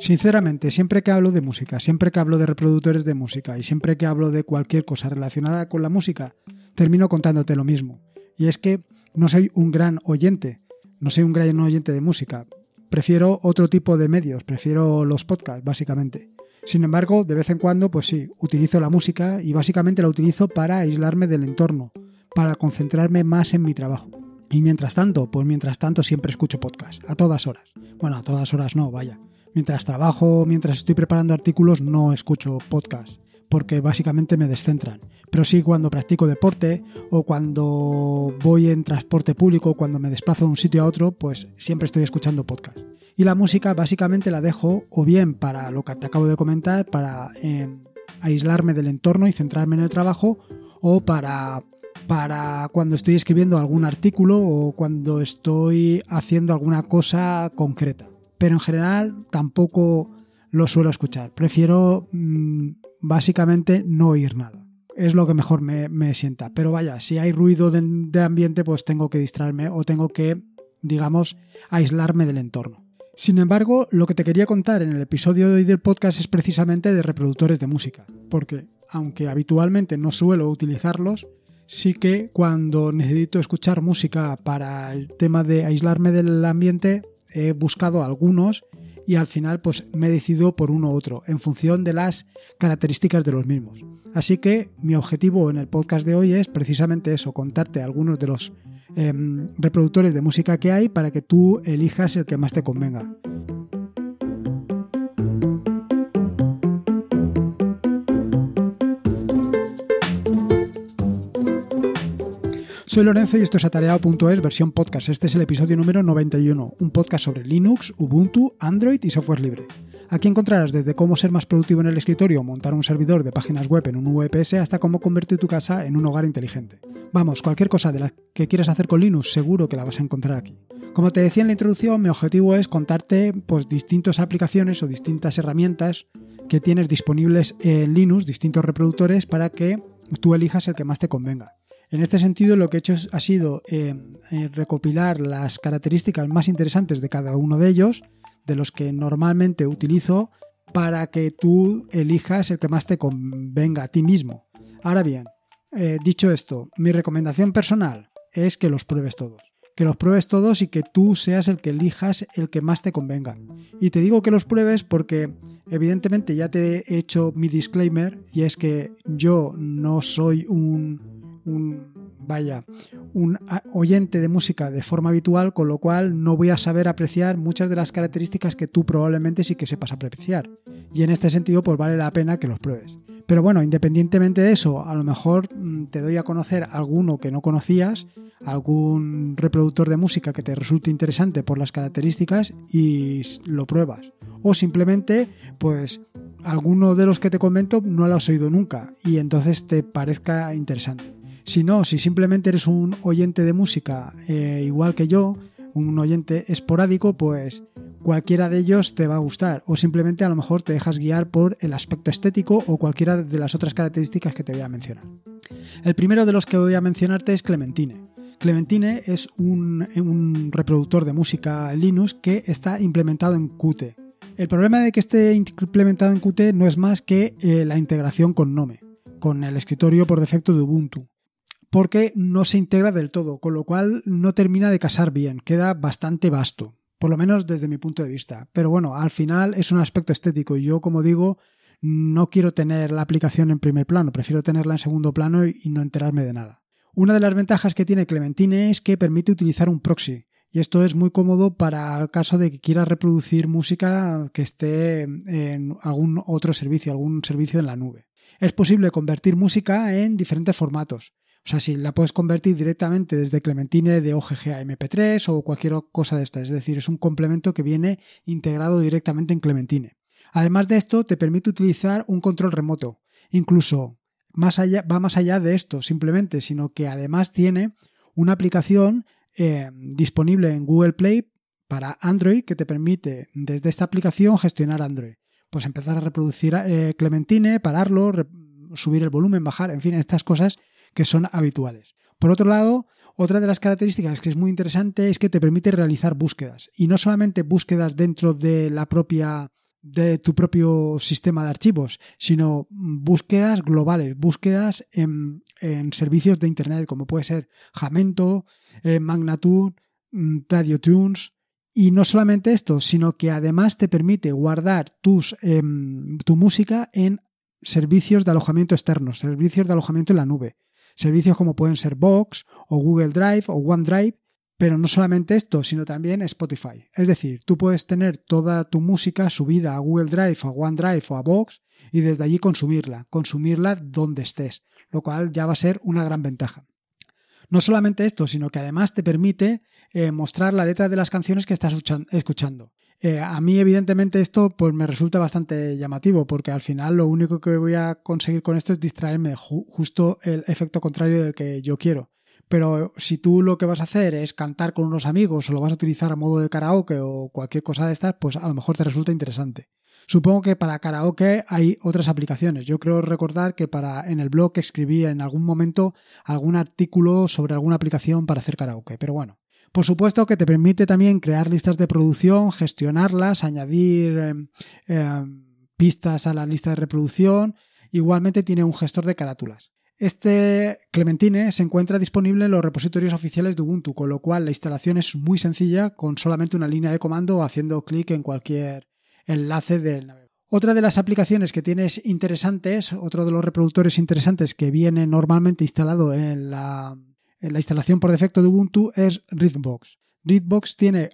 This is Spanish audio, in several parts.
Sinceramente, siempre que hablo de música, siempre que hablo de reproductores de música y siempre que hablo de cualquier cosa relacionada con la música, termino contándote lo mismo. Y es que no soy un gran oyente, no soy un gran oyente de música. Prefiero otro tipo de medios, prefiero los podcasts, básicamente. Sin embargo, de vez en cuando, pues sí, utilizo la música y básicamente la utilizo para aislarme del entorno, para concentrarme más en mi trabajo. Y mientras tanto, pues mientras tanto siempre escucho podcast, a todas horas. Bueno, a todas horas no, vaya. Mientras trabajo, mientras estoy preparando artículos, no escucho podcast, porque básicamente me descentran. Pero sí cuando practico deporte o cuando voy en transporte público, cuando me desplazo de un sitio a otro, pues siempre estoy escuchando podcast. Y la música básicamente la dejo o bien para lo que te acabo de comentar, para eh, aislarme del entorno y centrarme en el trabajo, o para para cuando estoy escribiendo algún artículo o cuando estoy haciendo alguna cosa concreta. Pero en general tampoco lo suelo escuchar. Prefiero mm, básicamente no oír nada. Es lo que mejor me, sienta. Pero vaya, si hay ruido de, de ambiente, pues tengo que distraerme o tengo que, digamos, aislarme del entorno. Sin embargo, lo que te quería contar en el episodio de hoy del podcast es precisamente de reproductores de música, porque aunque habitualmente no suelo utilizarlos, sí que cuando necesito escuchar música para el tema de aislarme del ambiente, he buscado algunos y al final pues me he decidido por uno u otro en función de las características de los mismos. Así que mi objetivo en el podcast de hoy es precisamente eso, contarte algunos de los em, reproductores de música que hay para que tú elijas el que más te convenga. Soy Lorenzo y esto es atareado.es versión podcast. Este es el episodio número 91, un podcast sobre Linux, Ubuntu, Android y software libre. Aquí encontrarás desde cómo ser más productivo en el escritorio, montar un servidor de páginas web en un VPS hasta cómo convertir tu casa en un hogar inteligente. Vamos, cualquier cosa de la que quieras hacer con Linux seguro que la vas a encontrar aquí. Como te decía en la introducción, mi objetivo es contarte pues distintas aplicaciones o distintas herramientas que tienes disponibles en Linux, distintos reproductores para que tú elijas el que más te convenga. En este sentido, lo que he hecho ha sido eh, eh, recopilar las características más interesantes de cada uno de ellos, de los que normalmente utilizo, para que tú elijas el que más te convenga a ti mismo. Ahora bien, eh, dicho esto, mi recomendación personal es que los pruebes todos. Que los pruebes todos y que tú seas el que elijas el que más te convenga. Y te digo que los pruebes porque evidentemente ya te he hecho mi disclaimer y es que yo no soy un un vaya, un oyente de música de forma habitual, con lo cual no voy a saber apreciar muchas de las características que tú probablemente sí que sepas apreciar. Y en este sentido, pues vale la pena que los pruebes. Pero bueno, independientemente de eso, a lo mejor mm, te doy a conocer alguno que no conocías, algún reproductor de música que te resulte interesante por las características y lo pruebas. O simplemente, pues alguno de los que te comento no lo has oído nunca y entonces te parezca interesante. Si no, si simplemente eres un oyente de música eh, igual que yo, un oyente esporádico, pues cualquiera de ellos te va a gustar o simplemente a lo mejor te dejas guiar por el aspecto estético o cualquiera de las otras características que te voy a mencionar. El primero de los que voy a mencionarte es Clementine. Clementine es un, reproductor de música Linux que está implementado en Qt. El problema de que esté implementado en Qt no es más que eh, la integración con Nome, con el escritorio por defecto de Ubuntu porque no se integra del todo, con lo cual no termina de casar bien, queda bastante vasto, por lo menos desde mi punto de vista. Pero bueno, al final es un aspecto estético y yo, como digo, no quiero tener la aplicación en primer plano, prefiero tenerla en segundo plano y no enterarme de nada. Una de las ventajas que tiene Clementine es que permite utilizar un proxy, y esto es muy cómodo para el caso de que quieras reproducir música que esté en algún otro servicio, algún servicio en la nube. Es posible convertir música en diferentes formatos. O sea, si la puedes convertir directamente desde Clementine de OGG a MP3 o cualquier cosa de esta. Es decir, es un complemento que viene integrado directamente en Clementine. Además de esto, te permite utilizar un control remoto. Incluso más allá, va más allá de esto simplemente, sino que además tiene una aplicación eh, disponible en Google Play para Android que te permite desde esta aplicación gestionar Android. Pues empezar a reproducir eh, Clementine, pararlo, subir el volumen, bajar, en fin, estas cosas que son habituales. Por otro lado, otra de las características que es muy interesante es que te permite realizar búsquedas y no solamente búsquedas dentro de la propia de tu propio sistema de archivos, sino búsquedas globales, búsquedas en, servicios de Internet, como puede ser Jamento, eh, Magnatune, mm, RadioTunes. Y no solamente esto, sino que además te permite guardar tus, em, tu música en servicios de alojamiento externos, servicios de alojamiento en la nube. Servicios como pueden ser Box o Google Drive o OneDrive, pero no solamente esto, sino también Spotify. Es decir, tú puedes tener toda tu música subida a Google Drive, a OneDrive o a Box y desde allí consumirla, consumirla donde estés, lo cual ya va a ser una gran ventaja. No solamente esto, sino que además te permite eh, mostrar la letra de las canciones que estás escuchando. Eh, a mí, evidentemente, esto pues me resulta bastante llamativo, porque al final lo único que voy a conseguir con esto es distraerme, justo el efecto contrario del que yo quiero. Pero si tú lo que vas a hacer es cantar con unos amigos o lo vas a utilizar a modo de karaoke o cualquier cosa de estas, pues a lo mejor te resulta interesante. Supongo que para karaoke hay otras aplicaciones. Yo creo recordar que para en el blog escribí en algún momento algún artículo sobre alguna aplicación para hacer karaoke, pero bueno. Por supuesto que te permite también crear listas de producción, gestionarlas, añadir em, em, pistas a la lista de reproducción. Igualmente tiene un gestor de carátulas. Este Clementine se encuentra disponible en los repositorios oficiales de Ubuntu, con lo cual la instalación es muy sencilla con solamente una línea de comando haciendo clic en cualquier enlace del navegador. Otra de las aplicaciones que tienes interesantes, otro de los reproductores interesantes que viene normalmente instalado en la la instalación por defecto de Ubuntu es Readbox. Readbox tiene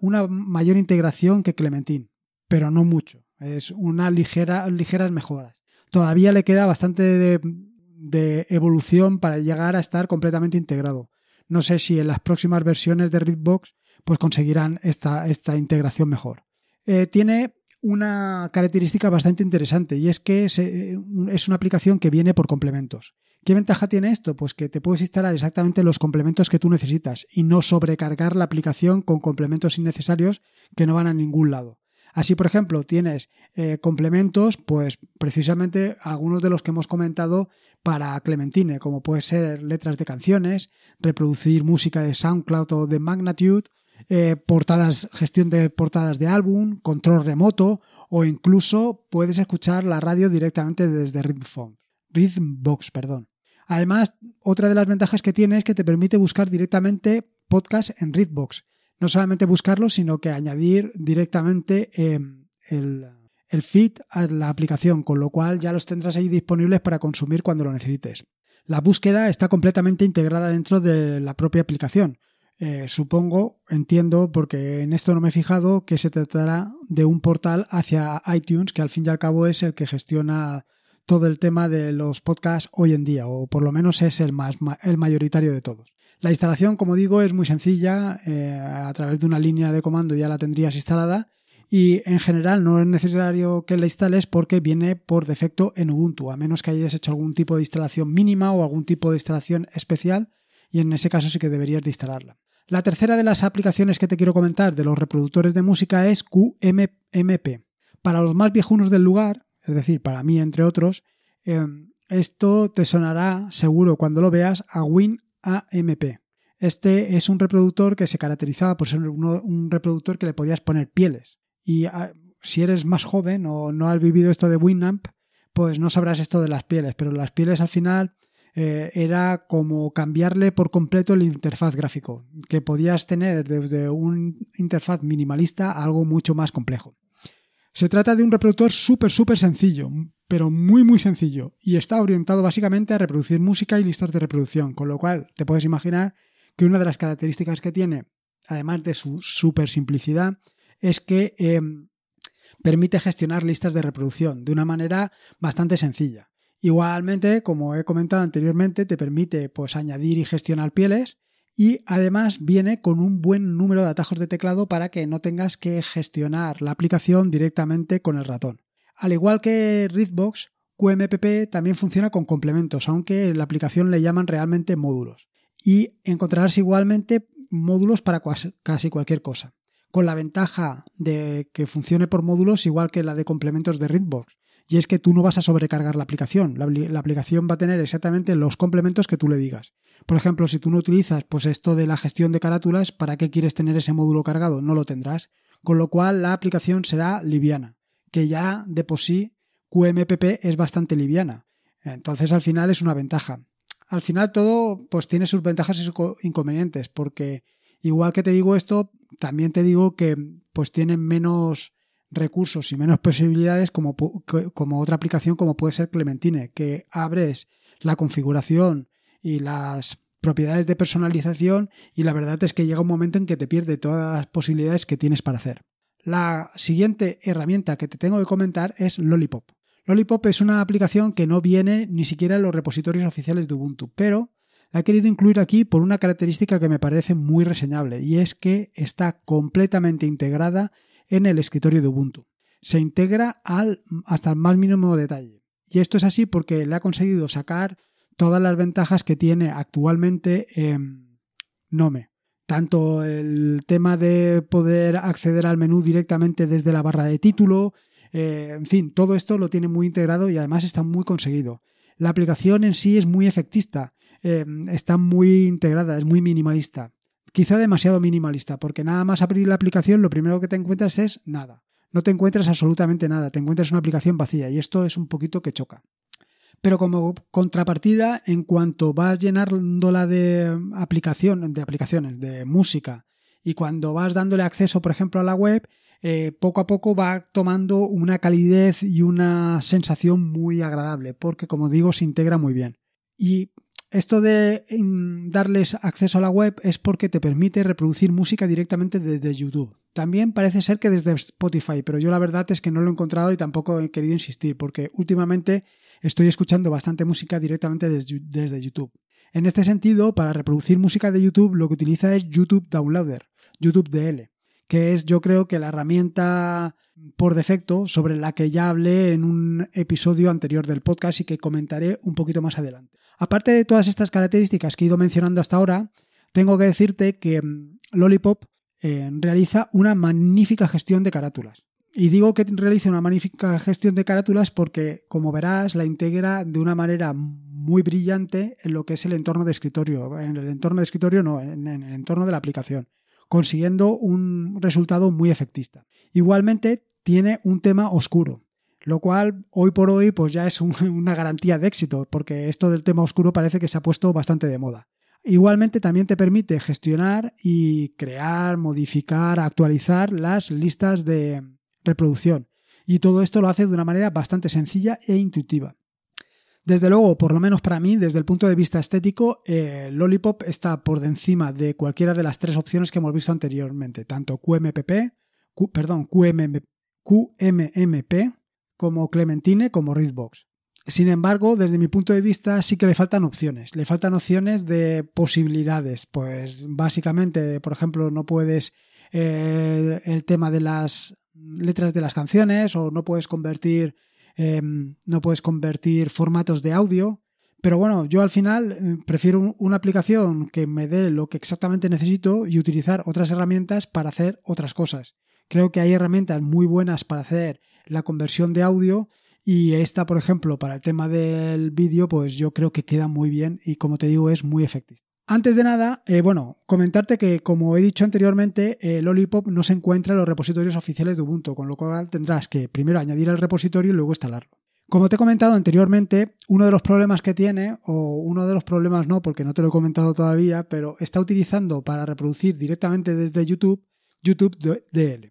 una mayor integración que Clementine, pero no mucho. Es una ligera, ligeras mejoras. Todavía le queda bastante de, evolución para llegar a estar completamente integrado. No sé si en las próximas versiones de Readbox pues conseguirán esta, esta integración mejor. Eh, tiene una característica bastante interesante y es que es una aplicación que viene por complementos. ¿Qué ventaja tiene esto? Pues que te puedes instalar exactamente los complementos que tú necesitas y no sobrecargar la aplicación con complementos innecesarios que no van a ningún lado. Así, por ejemplo, tienes eh, complementos, pues precisamente algunos de los que hemos comentado para Clementine, como puede ser letras de canciones, reproducir música de SoundCloud o de Magnitude, eh, portadas, gestión de portadas de álbum, control remoto o incluso puedes escuchar la radio directamente desde Rhythmphone. Rhythmbox, perdón. Además, otra de las ventajas que tiene es que te permite buscar directamente podcast en Rhythmbox. No solamente buscarlo, sino que añadir directamente em, el, el feed a la aplicación, con lo cual ya los tendrás ahí disponibles para consumir cuando lo necesites. La búsqueda está completamente integrada dentro de la propia aplicación. Eh, supongo, entiendo, porque en esto no me he fijado, que se tratará de un portal hacia iTunes, que al fin y al cabo es el que gestiona todo el tema de los podcasts hoy en día, o por lo menos es el, más, el mayoritario de todos. La instalación, como digo, es muy sencilla, eh, a través de una línea de comando ya la tendrías instalada y en general no es necesario que la instales porque viene por defecto en Ubuntu, a menos que hayas hecho algún tipo de instalación mínima o algún tipo de instalación especial y en ese caso sí que deberías de instalarla. La tercera de las aplicaciones que te quiero comentar de los reproductores de música es QMP. Para los más viejunos del lugar, es decir, para mí entre otros, em, esto te sonará seguro cuando lo veas a WinAMP. Este es un reproductor que se caracterizaba por ser un reproductor que le podías poner pieles. Y ah, si eres más joven o no has vivido esto de Winamp, pues no sabrás esto de las pieles, pero las pieles al final eh, era como cambiarle por completo el interfaz gráfico, que podías tener desde un interfaz minimalista a algo mucho más complejo. Se trata de un reproductor súper, súper sencillo, pero muy, muy sencillo, y está orientado básicamente a reproducir música y listas de reproducción, con lo cual te puedes imaginar que una de las características que tiene, además de su súper simplicidad, es que em, permite gestionar listas de reproducción de una manera bastante sencilla. Igualmente, como he comentado anteriormente, te permite pues, añadir y gestionar pieles y además viene con un buen número de atajos de teclado para que no tengas que gestionar la aplicación directamente con el ratón. Al igual que Readbox, QMPP también funciona con complementos, aunque en la aplicación le llaman realmente módulos. Y encontrarás igualmente módulos para casi cualquier cosa, con la ventaja de que funcione por módulos igual que la de complementos de Readbox, y es que tú no vas a sobrecargar la aplicación. La, aplicación va a tener exactamente los complementos que tú le digas. Por ejemplo, si tú no utilizas pues esto de la gestión de carátulas, ¿para qué quieres tener ese módulo cargado? No lo tendrás. Con lo cual la aplicación será liviana. que ya de por sí QMPP es bastante liviana. Entonces al final es una ventaja. Al final todo pues tiene sus ventajas y sus inconvenientes, porque igual que te digo esto, también te digo que pues tienen menos recursos y menos posibilidades como, como otra aplicación como puede ser Clementine, que abres la configuración y las propiedades de personalización y la verdad es que llega un momento en que te pierde todas las posibilidades que tienes para hacer. La siguiente herramienta que te tengo que comentar es Lollipop. Lollipop es una aplicación que no viene ni siquiera en los repositorios oficiales de Ubuntu, pero la he querido incluir aquí por una característica que me parece muy reseñable y es que está completamente integrada en el escritorio de Ubuntu. Se integra hasta el más mínimo detalle. Y esto es así porque le ha conseguido sacar todas las ventajas que tiene actualmente Nome. Tanto el tema de poder acceder al menú directamente desde la barra de título, eh, en fin, todo esto lo tiene muy integrado y además está muy conseguido. La aplicación en sí es muy efectista, está muy integrada, es muy minimalista quizá demasiado minimalista, porque nada más abrir la aplicación lo primero que te encuentras es nada. No te encuentras absolutamente nada, te encuentras una aplicación vacía y esto es un poquito que choca. Pero como contrapartida, en cuanto vas llenándola de aplicación, de aplicaciones, de música, y cuando vas dándole acceso, por ejemplo, a la web, eh, poco a poco va tomando una calidez y una sensación muy agradable, porque como digo, se integra muy bien. Y esto de darles acceso a la web es porque te permite reproducir música directamente desde YouTube. También parece ser que desde Spotify, pero yo la verdad es que no lo he encontrado y tampoco he querido insistir porque últimamente estoy escuchando bastante música directamente desde YouTube. En este sentido, para reproducir música de YouTube lo que utiliza es YouTube Downloader, YouTube DL, que es yo creo que la herramienta por defecto sobre la que ya hablé en un episodio anterior del podcast y que comentaré un poquito más adelante. Aparte de todas estas características que he ido mencionando hasta ahora, tengo que decirte que mm, Lollipop eh, realiza una magnífica gestión de carátulas. Y digo que realiza una magnífica gestión de carátulas porque, como verás, la integra de una manera muy brillante en lo que es el entorno de escritorio. En el entorno de escritorio no, en el entorno de la aplicación, consiguiendo un resultado muy efectista. Igualmente, tiene un tema oscuro lo cual hoy por hoy pues ya es una garantía de éxito, porque esto del tema oscuro parece que se ha puesto bastante de moda. Igualmente también te permite gestionar y crear, modificar, actualizar las listas de reproducción. Y todo esto lo hace de una manera bastante sencilla e intuitiva. Desde luego, por lo menos para mí, desde el punto de vista estético, eh, Lollipop está por encima de cualquiera de las tres opciones que hemos visto anteriormente, tanto QMPP, perdón, QMMP como Clementine como Readbox. Sin embargo, desde mi punto de vista sí que le faltan opciones. Le faltan opciones de posibilidades. Pues básicamente, por ejemplo, no puedes eh, el tema de las letras de las canciones o no puedes convertir em, no puedes convertir formatos de audio. Pero bueno, yo al final eh, prefiero una aplicación que me dé lo que exactamente necesito y utilizar otras herramientas para hacer otras cosas. Creo que hay herramientas muy buenas para hacer la conversión de audio y esta, por ejemplo, para el tema del vídeo, pues yo creo que queda muy bien y como te digo, es muy efectivo. Antes de nada, eh, bueno, comentarte que como he dicho anteriormente, el Lollipop no se encuentra en los repositorios oficiales de Ubuntu, con lo cual tendrás que primero añadir el repositorio y luego instalarlo. Como te he comentado anteriormente, uno de los problemas que tiene, o uno de los problemas no, porque no te lo he comentado todavía, pero está utilizando para reproducir directamente desde YouTube, YouTube DL.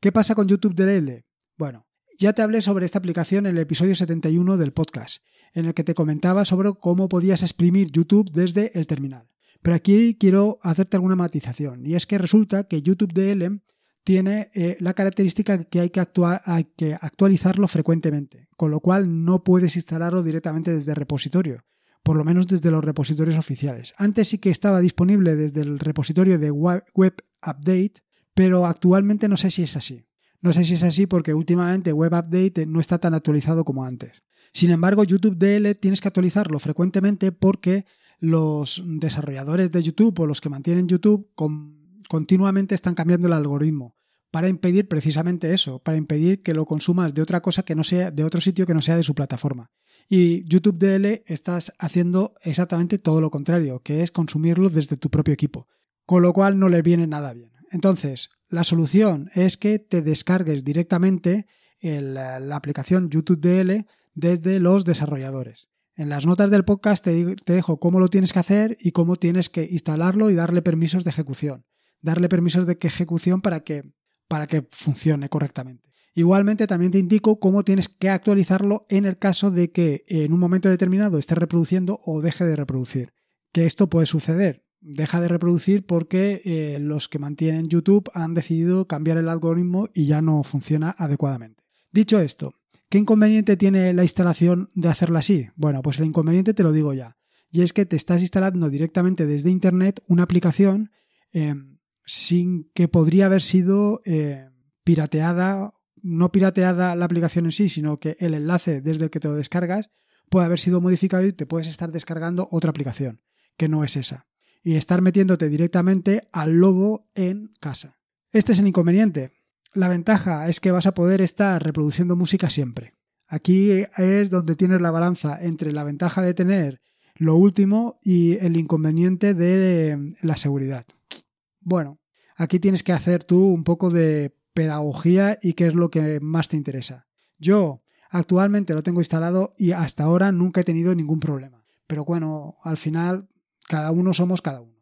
¿Qué pasa con YouTube DL? Bueno, ya te hablé sobre esta aplicación en el episodio 71 del podcast, en el que te comentaba sobre cómo podías exprimir YouTube desde el terminal. Pero aquí quiero hacerte alguna matización, y es que resulta que YouTube DL tiene eh, la característica que hay que, hay que actualizarlo frecuentemente, con lo cual no puedes instalarlo directamente desde el repositorio, por lo menos desde los repositorios oficiales. Antes sí que estaba disponible desde el repositorio de Web Update, pero actualmente no sé si es así. No sé si es así porque últimamente Web Update no está tan actualizado como antes. Sin embargo, YouTube DL tienes que actualizarlo frecuentemente porque los desarrolladores de YouTube o los que mantienen YouTube continuamente están cambiando el algoritmo para impedir precisamente eso, para impedir que lo consumas de otra cosa que no sea de otro sitio que no sea de su plataforma. Y YouTube DL estás haciendo exactamente todo lo contrario, que es consumirlo desde tu propio equipo, con lo cual no le viene nada bien. Entonces, la solución es que te descargues directamente la aplicación YouTube DL desde los desarrolladores. En las notas del podcast te, te, dejo cómo lo tienes que hacer y cómo tienes que instalarlo y darle permisos de ejecución. Darle permisos de ejecución para que, para que funcione correctamente. Igualmente también te indico cómo tienes que actualizarlo en el caso de que en un momento determinado esté reproduciendo o deje de reproducir. Que esto puede suceder. Deja de reproducir porque eh, los que mantienen YouTube han decidido cambiar el algoritmo y ya no funciona adecuadamente. Dicho esto, ¿Qué inconveniente tiene la instalación de hacerlo así? Bueno, pues el inconveniente te lo digo ya. Y es que te estás instalando directamente desde Internet una aplicación eh, sin que podría haber sido eh, pirateada, no pirateada la aplicación en sí, sino que el enlace desde el que te lo descargas puede haber sido modificado y te puedes estar descargando otra aplicación, que no es esa. Y estar metiéndote directamente al lobo en casa. Este es el inconveniente. La ventaja es que vas a poder estar reproduciendo música siempre. Aquí es donde tienes la balanza entre la ventaja de tener lo último y el inconveniente de eh, la seguridad. Bueno, aquí tienes que hacer tú un poco de pedagogía y qué es lo que más te interesa. Yo actualmente lo tengo instalado y hasta ahora nunca he tenido ningún problema. Pero bueno, al final cada uno somos cada uno.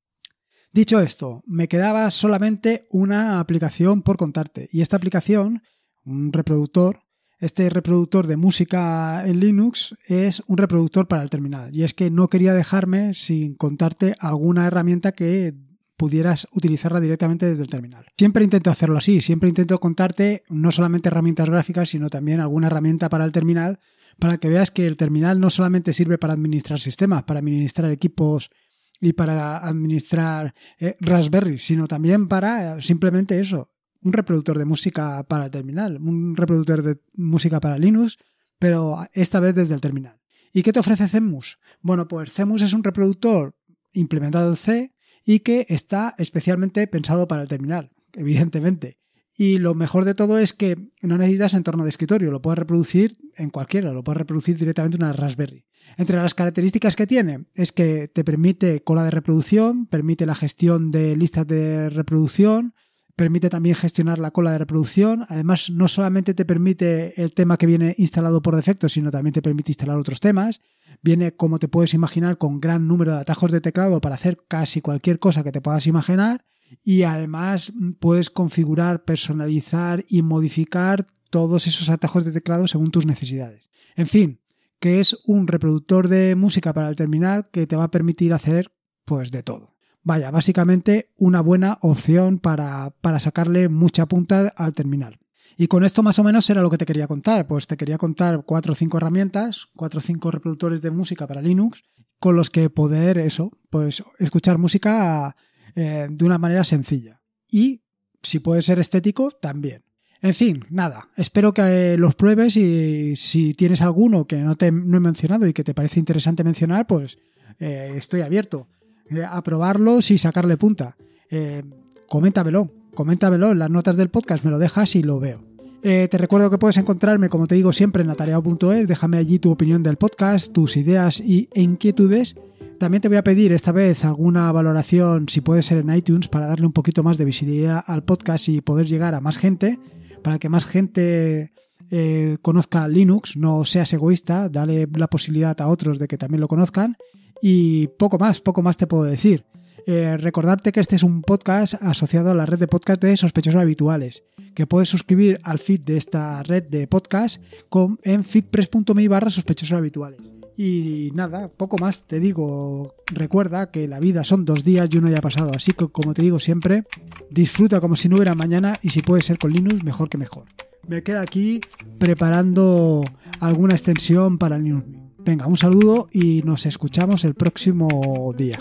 Dicho esto, me quedaba solamente una aplicación por contarte. Y esta aplicación, un reproductor, este reproductor de música en Linux es un reproductor para el terminal. Y es que no quería dejarme sin contarte alguna herramienta que pudieras utilizarla directamente desde el terminal. Siempre intento hacerlo así, siempre intento contarte no solamente herramientas gráficas, sino también alguna herramienta para el terminal, para que veas que el terminal no solamente sirve para administrar sistemas, para administrar equipos y para administrar eh, Raspberry, sino también para eh, simplemente eso, un reproductor de música para el terminal, un reproductor de música para Linux, pero esta vez desde el terminal. ¿Y qué te ofrece CEMUS? Bueno, pues CEMUS es un reproductor implementado en C y que está especialmente pensado para el terminal, evidentemente. Y lo mejor de todo es que no necesitas entorno de escritorio, lo puedes reproducir en cualquiera, lo puedes reproducir directamente en una Raspberry. Entre las características que tiene es que te permite cola de reproducción, permite la gestión de listas de reproducción, permite también gestionar la cola de reproducción. Además, no solamente te permite el tema que viene instalado por defecto, sino también te permite instalar otros temas. Viene, como te puedes imaginar, con gran número de atajos de teclado para hacer casi cualquier cosa que te puedas imaginar y además puedes configurar, personalizar y modificar todos esos atajos de teclado según tus necesidades. En fin, que es un reproductor de música para el terminal que te va a permitir hacer pues de todo. Vaya, básicamente una buena opción para, para sacarle mucha punta al terminal. Y con esto más o menos era lo que te quería contar. Pues te quería contar cuatro o cinco herramientas, cuatro o cinco reproductores de música para Linux, con los que poder eso, pues escuchar música eh, de una manera sencilla. Y si puede ser estético, también. En fin, nada, espero que los pruebes y si tienes alguno que no, te, no he mencionado y que te parece interesante mencionar, pues eh, estoy abierto eh, a probarlos y sacarle punta. coméntamelo, coméntamelo en las notas del podcast, me lo dejas y lo veo. te recuerdo que puedes encontrarme, como te digo siempre, en atareado.es. Déjame allí tu opinión del podcast, tus ideas y inquietudes. También te voy a pedir esta vez alguna valoración, si puede ser en iTunes, para darle un poquito más de visibilidad al podcast y poder llegar a más gente, para que más gente eh, conozca Linux, no seas egoísta, dale la posibilidad a otros de que también lo conozcan. Y poco más, poco más te puedo decir. Eh, recordarte que este es un podcast asociado a la red de podcast de sospechosos habituales, que puedes suscribir al feed de esta red de podcast con, en feedpress.me barra sospechosos habituales. Y nada, poco más te digo, recuerda que la vida son dos días y uno ya ha pasado, así que como te digo siempre, disfruta como si no hubiera mañana y si puede ser con Linux, mejor que mejor. Me quedo aquí preparando alguna extensión para Linux. Venga, un saludo y nos escuchamos el próximo día.